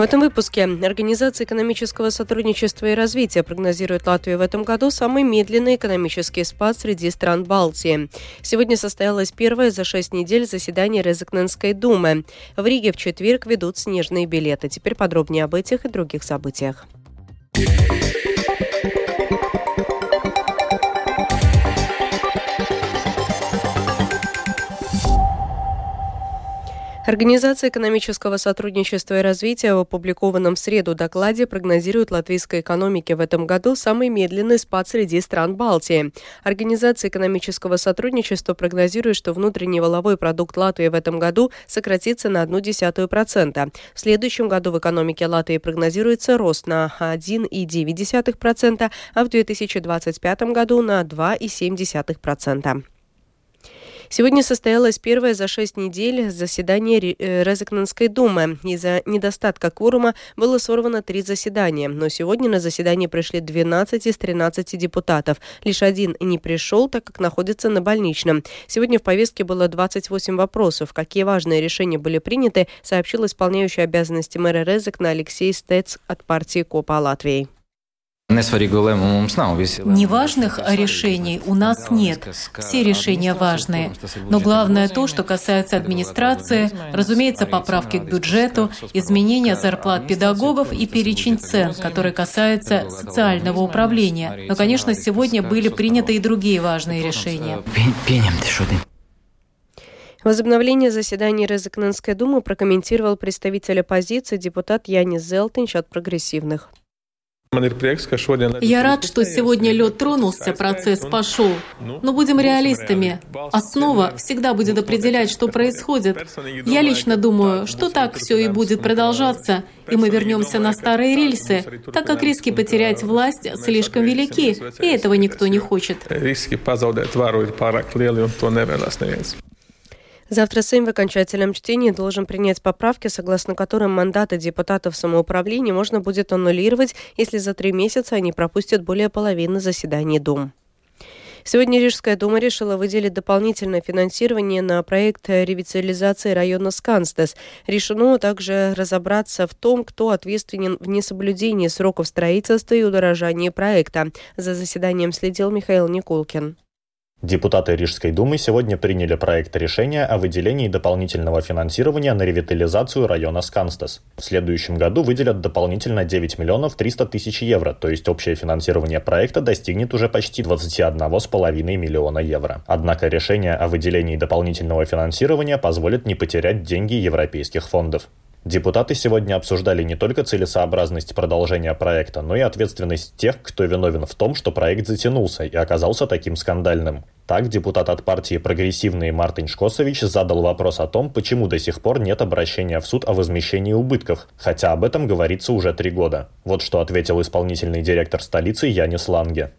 В этом выпуске Организация экономического сотрудничества и развития прогнозирует Латвию в этом году самый медленный экономический спад среди стран Балтии. Сегодня состоялось первое за шесть недель заседание Резакненской думы. В Риге в четверг ведут снежные билеты. Теперь подробнее об этих и других событиях. Организация экономического сотрудничества и развития в опубликованном в среду докладе прогнозирует латвийской экономике в этом году самый медленный спад среди стран Балтии. Организация экономического сотрудничества прогнозирует, что внутренний воловой продукт Латвии в этом году сократится на 0,1%. В следующем году в экономике Латвии прогнозируется рост на 1,9%, а в 2025 году на 2,7%. Сегодня состоялось первое за шесть недель заседание э, Резекненской думы. Из-за недостатка кворума было сорвано три заседания, но сегодня на заседание пришли 12 из 13 депутатов. Лишь один не пришел, так как находится на больничном. Сегодня в повестке было 28 вопросов. Какие важные решения были приняты, сообщил исполняющий обязанности мэра Резекна Алексей Стец от партии Копа Латвии. Неважных решений у нас нет. Все решения важные. Но главное то, что касается администрации, разумеется, поправки к бюджету, изменения зарплат педагогов и перечень цен, который касается социального управления. Но, конечно, сегодня были приняты и другие важные решения. Возобновление заседаний Резакненской думы прокомментировал представитель оппозиции депутат Янис Зелтинч от прогрессивных. Я рад, что сегодня лед тронулся, процесс пошел. Но будем реалистами. Основа всегда будет определять, что происходит. Я лично думаю, что так все и будет продолжаться, и мы вернемся на старые рельсы, так как риски потерять власть слишком велики, и этого никто не хочет. Риски позаудēt varu ir pārāk lieli, un to nevēlas neviens. Завтра Сейм в окончательном чтении должен принять поправки, согласно которым мандаты депутатов самоуправления можно будет аннулировать, если за три месяца они пропустят более половины заседаний Дум. Сегодня Рижская дума решила выделить дополнительное финансирование на проект ревитализации района Сканстес. Решено также разобраться в том, кто ответственен в несоблюдении сроков строительства и удорожания проекта. За заседанием следил Михаил Никулкин. Депутаты Рижской думы сегодня приняли проект решения о выделении дополнительного финансирования на ревитализацию района Сканстас. В следующем году выделят дополнительно 9 миллионов 300 тысяч евро, то есть общее финансирование проекта достигнет уже почти 21,5 миллиона евро. Однако решение о выделении дополнительного финансирования позволит не потерять деньги европейских фондов. Депутаты сегодня обсуждали не только целесообразность продолжения проекта, но и ответственность тех, кто виновен в том, что проект затянулся и оказался таким скандальным. Так, депутат от партии «Прогрессивные» Мартин Шкосович задал вопрос о том, почему до сих пор нет обращения в суд о возмещении убытков, хотя об этом говорится уже три года. Вот что ответил исполнительный директор столицы Янис Ланге.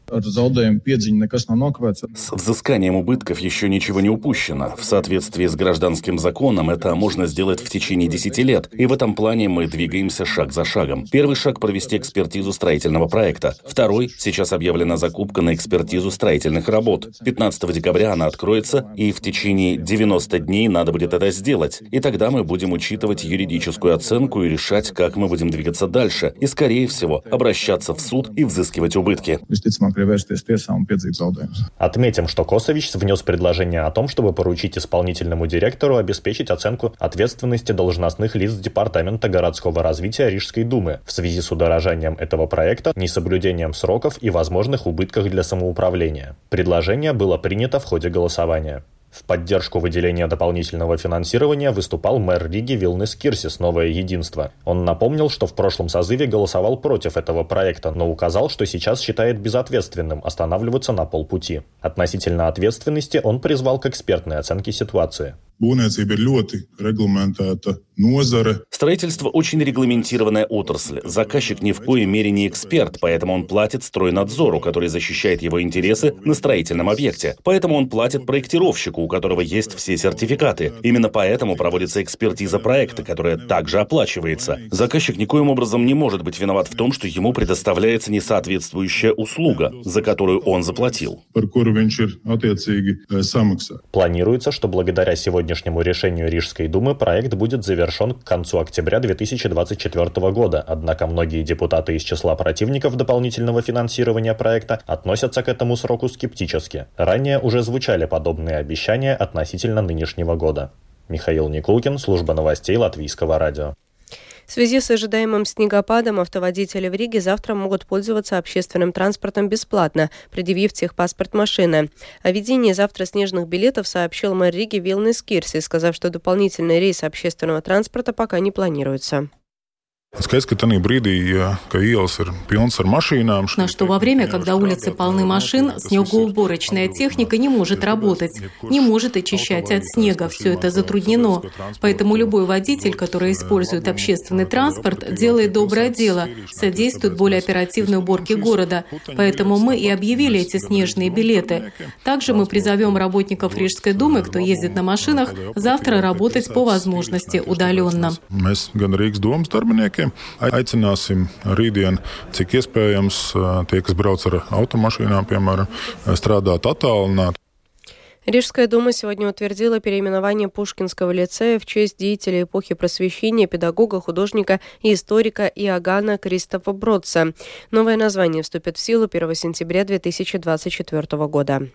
С взысканием убытков еще ничего не упущено. В соответствии с гражданским законом это можно сделать в течение 10 лет, и в этом плане мы двигаемся шаг за шагом. Первый шаг – провести экспертизу строительного проекта. Второй – сейчас объявлена закупка на экспертизу строительных работ. 15 15 декабря она откроется, и в течение 90 дней надо будет это сделать. И тогда мы будем учитывать юридическую оценку и решать, как мы будем двигаться дальше. И, скорее всего, обращаться в суд и взыскивать убытки. Отметим, что Косович внес предложение о том, чтобы поручить исполнительному директору обеспечить оценку ответственности должностных лиц Департамента городского развития Рижской думы в связи с удорожанием этого проекта, несоблюдением сроков и возможных убытках для самоуправления. Предложение было принято принято в ходе голосования. В поддержку выделения дополнительного финансирования выступал мэр Риги Вилнес Кирсис «Новое единство». Он напомнил, что в прошлом созыве голосовал против этого проекта, но указал, что сейчас считает безответственным останавливаться на полпути. Относительно ответственности он призвал к экспертной оценке ситуации. Būvniecība ir ļoti reglamentēta nozare. Строительство очень регламентированная отрасль. Заказчик ни в коей мере не эксперт, поэтому он платит стройнадзору, который защищает его интересы на строительном объекте. Поэтому он платит проектировщику, у которого есть все сертификаты. Именно поэтому проводится экспертиза проекта, которая также оплачивается. Заказчик никоим образом не может быть виноват в том, что ему предоставляется несоответствующая услуга, за которую он заплатил. Планируется, что благодаря сегодня нынешнему решению Рижской думы проект будет завершен к концу октября 2024 года, однако многие депутаты из числа противников дополнительного финансирования проекта относятся к этому сроку скептически. Ранее уже звучали подобные обещания относительно нынешнего года. Михаил Никулкин, служба новостей Латвийского радио. В связи с ожидаемым снегопадом автоводители в Риге завтра могут пользоваться общественным транспортом бесплатно, предъявив техпаспорт машины. О ведении завтра снежных билетов сообщил мэр Риги Вилнес Кирси, сказав, что дополнительный рейс общественного транспорта пока не планируется. Skaidrs, ka tajā brīdī, ka ielas ir pilnas ar mašīnām. Но что во время, когда улицы полны машин, снегоуборочная техника не может работать, не может очищать от снега. Все это затруднено. Поэтому любой водитель, который использует общественный транспорт, делает доброе дело, содействует более оперативной уборке города. Поэтому мы и объявили эти снежные билеты. Также мы призовем работников Рижской думы, кто ездит на машинах, завтра работать по возможности удаленно. Cilvēkiem. Aicināsim rītdien, cik iespējams, tie, kas brauc ar automašīnām, piemēram, strādāt attālināti. Рижская дума сегодня утвердила переименование Пушкинского лицея в честь деятеля эпохи просвещения, педагога, художника и историка Иоганна Кристофа Бродса. Новое название вступит в силу 1 сентября 2024 года.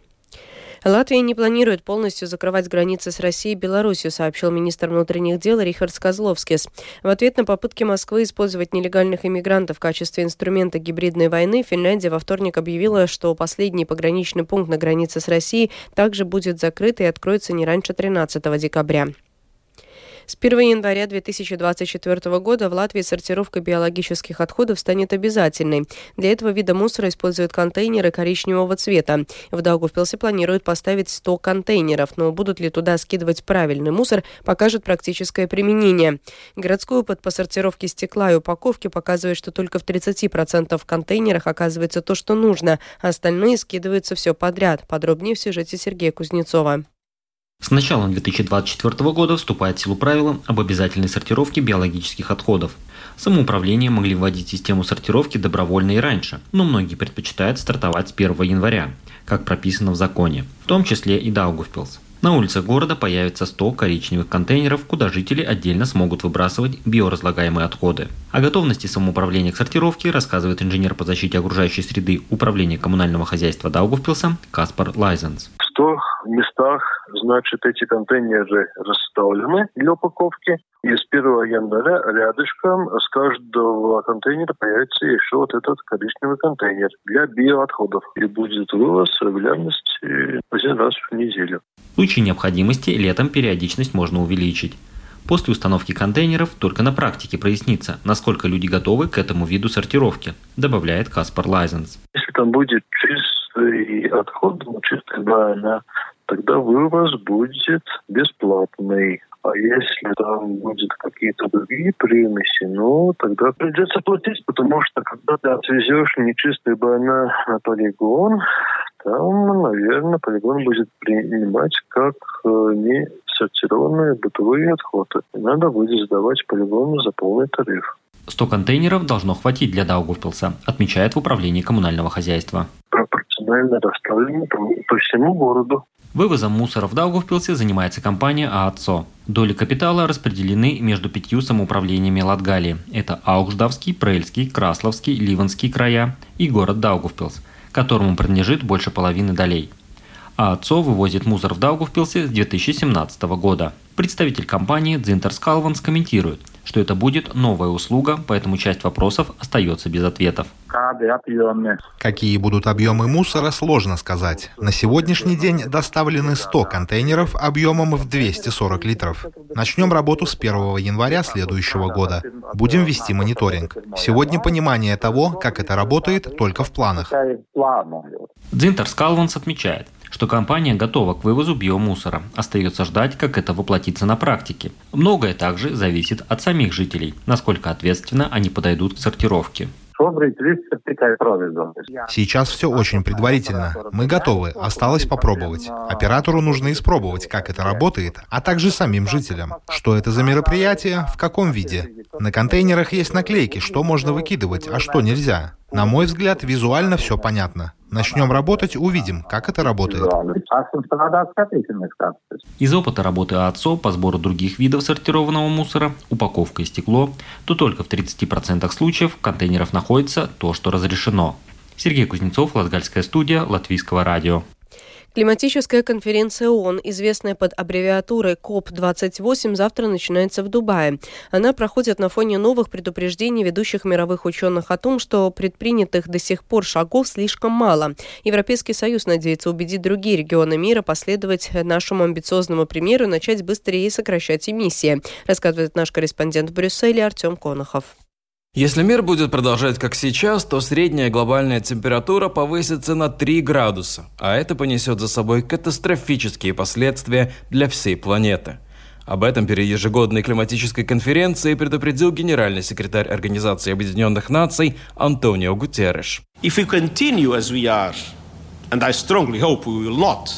Латвия не планирует полностью закрывать границы с Россией и Беларусью, сообщил министр внутренних дел Рихард Козловскис. В ответ на попытки Москвы использовать нелегальных иммигрантов в качестве инструмента гибридной войны, Финляндия во вторник объявила, что последний пограничный пункт на границе с Россией также будет закрыт и откроется не раньше 13 декабря. С 1 января 2024 года в Латвии сортировка биологических отходов станет обязательной. Для этого вида мусора используют контейнеры коричневого цвета. В Даугавпилсе планируют поставить 100 контейнеров, но будут ли туда скидывать правильный мусор, покажет практическое применение. Городской опыт по сортировке стекла и упаковки показывает, что только в 30% контейнерах оказывается то, что нужно, а остальные скидываются все подряд. Подробнее в сюжете Сергея Кузнецова. С началом 2024 года вступает в силу правила об обязательной сортировке биологических отходов. Самоуправление могли вводить систему сортировки добровольно и раньше, но многие предпочитают стартовать с 1 января, как прописано в законе, в том числе и Даугавпилс. На улицах города появится 100 коричневых контейнеров, куда жители отдельно смогут выбрасывать биоразлагаемые отходы. О готовности самоуправления к сортировке рассказывает инженер по защите окружающей среды Управления коммунального хозяйства Даугавпилса Каспар Лайзенс. 100 местах, значит, эти контейнеры расставлены для упаковки. И с 1 января рядышком с каждого контейнера появится еще вот этот коричневый контейнер для биоотходов. И будет вывоз регулярности один раз в неделю. В случае необходимости летом периодичность можно увеличить. После установки контейнеров только на практике прояснится, насколько люди готовы к этому виду сортировки, добавляет Каспар Лайзенс. Если там будет чистый отход, ну, чистая баня, тогда вывоз будет бесплатный. А если там будет какие-то другие примеси, ну, тогда придется платить, потому что когда ты отвезешь нечистый баня на полигон, там, наверное, полигон будет принимать как э, не сортированные бытовые отходы. И надо будет сдавать полигону за полный тариф. 100 контейнеров должно хватить для Даугавпилса, отмечает в управлении коммунального хозяйства. Пропорционально расставлено по, по всему городу. Вывозом мусора в Даугавпилсе занимается компания ААЦО. Доли капитала распределены между пятью самоуправлениями Латгалии. Это Аукждавский, Прельский, Красловский, Ливанский края и город Даугавпилс, которому принадлежит больше половины долей. ААЦО вывозит мусор в Даугавпилсе с 2017 года. Представитель компании Дзинтер Скалванс комментирует – что это будет новая услуга, поэтому часть вопросов остается без ответов. Какие будут объемы мусора, сложно сказать. На сегодняшний день доставлены 100 контейнеров объемом в 240 литров. Начнем работу с 1 января следующего года. Будем вести мониторинг. Сегодня понимание того, как это работает, только в планах. Дзинтер Скалванс отмечает, что компания готова к вывозу биомусора. Остается ждать, как это воплотится на практике. Многое также зависит от самих жителей, насколько ответственно они подойдут к сортировке. Сейчас все очень предварительно. Мы готовы, осталось попробовать. Оператору нужно испробовать, как это работает, а также самим жителям. Что это за мероприятие, в каком виде. На контейнерах есть наклейки, что можно выкидывать, а что нельзя. На мой взгляд, визуально все понятно. Начнем работать, увидим, как это работает. Из опыта работы АЦО по сбору других видов сортированного мусора, упаковка и стекло, то только в 30% случаев в контейнерах находится то, что разрешено. Сергей Кузнецов, Латгальская студия, Латвийского радио. Климатическая конференция ООН, известная под аббревиатурой КОП-28, завтра начинается в Дубае. Она проходит на фоне новых предупреждений ведущих мировых ученых о том, что предпринятых до сих пор шагов слишком мало. Европейский Союз надеется убедить другие регионы мира последовать нашему амбициозному примеру и начать быстрее сокращать эмиссии, рассказывает наш корреспондент в Брюсселе Артем Конохов. Если мир будет продолжать как сейчас, то средняя глобальная температура повысится на 3 градуса, а это понесет за собой катастрофические последствия для всей планеты. Об этом перед ежегодной климатической конференцией предупредил генеральный секретарь Организации Объединенных Наций Антонио Гутерреш. If we continue as we are, and I strongly hope we will not,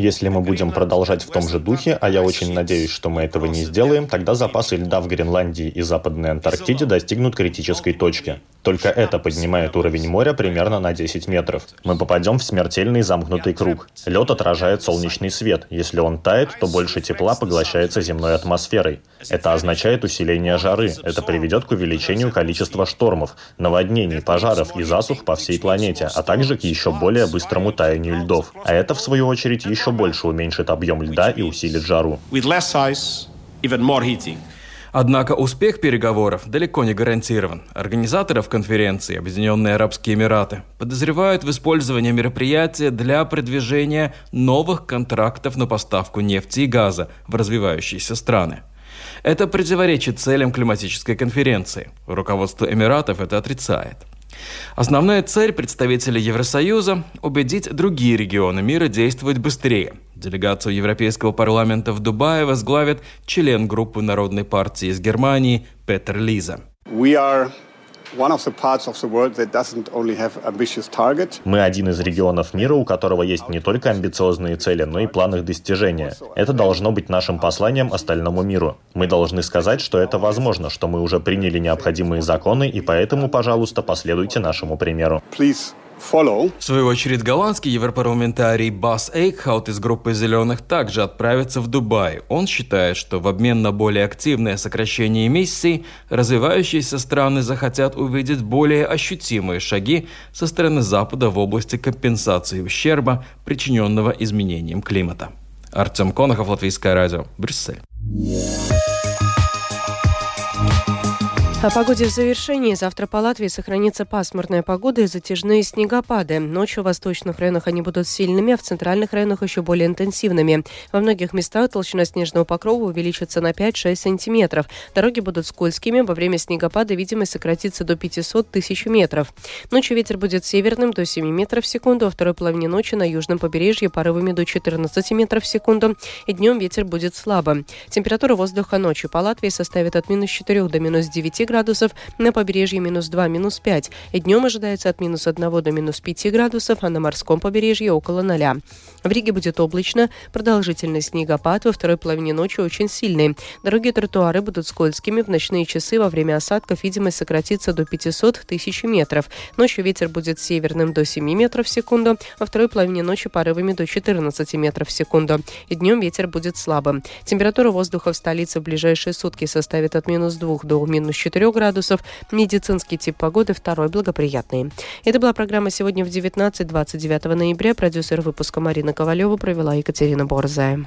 если мы будем продолжать в том же духе, а я очень надеюсь, что мы этого не сделаем, тогда запасы льда в Гренландии и Западной Антарктиде достигнут критической точки. Только это поднимает уровень моря примерно на 10 метров. Мы попадем в смертельный замкнутый круг. Лед отражает солнечный свет. Если он тает, то больше тепла поглощается земной атмосферой. Это означает усиление жары. Это приведет к увеличению количества штормов, наводнений, пожаров и засух по всей планете, а также к еще более быстрому таянию льдов. А это, в свою очередь, еще больше уменьшит объем льда и усилит жару. Однако успех переговоров далеко не гарантирован. Организаторов конференции Объединенные Арабские Эмираты подозревают в использовании мероприятия для продвижения новых контрактов на поставку нефти и газа в развивающиеся страны. Это противоречит целям климатической конференции. Руководство Эмиратов это отрицает. Основная цель представителей Евросоюза – убедить другие регионы мира действовать быстрее. Делегацию Европейского парламента в Дубае возглавит член группы Народной партии из Германии Петер Лиза. We are мы один из регионов мира, у которого есть не только амбициозные цели, но и план их достижения. Это должно быть нашим посланием остальному миру. Мы должны сказать, что это возможно, что мы уже приняли необходимые законы, и поэтому, пожалуйста, последуйте нашему примеру. Please follow. В свою очередь, голландский европарламентарий Бас Эйкхаут из группы «Зеленых» также отправится в Дубай. Он считает, что в обмен на более активное сокращение эмиссий, развивающиеся страны захотят увидеть более ощутимые шаги со стороны Запада в области компенсации ущерба, причиненного изменением климата. Артем Конохов, Латвийское радио, Брюссель. О погоде в завершении. Завтра по Латвии сохранится пасмурная погода и затяжные снегопады. Ночью в восточных районах они будут сильными, а в центральных районах еще более интенсивными. Во многих местах толщина снежного покрова увеличится на 5-6 сантиметров. Дороги будут скользкими. Во время снегопада видимость сократится до 500 тысяч метров. Ночью ветер будет северным до 7 метров в секунду, а второй половине ночи на южном побережье порывами до 14 метров в секунду. И днем ветер будет слабым. Температура воздуха ночью по Латвии составит от минус 4 до минус 9 градусов, на побережье минус 2, минус 5. И днем ожидается от минус 1 до минус 5 градусов, а на морском побережье около 0. В Риге будет облачно, продолжительный снегопад во второй половине ночи очень сильный. Дороги и тротуары будут скользкими, в ночные часы во время осадков видимость сократится до 500 тысяч метров. Ночью ветер будет северным до 7 метров в секунду, во второй половине ночи порывами до 14 метров в секунду. И днем ветер будет слабым. Температура воздуха в столице в ближайшие сутки составит от минус 2 до минус 4 4 градусов. Медицинский тип погоды второй благоприятный. Это была программа «Сегодня в 19-29 ноября». Продюсер выпуска Марина Ковалева провела Екатерина Борзая.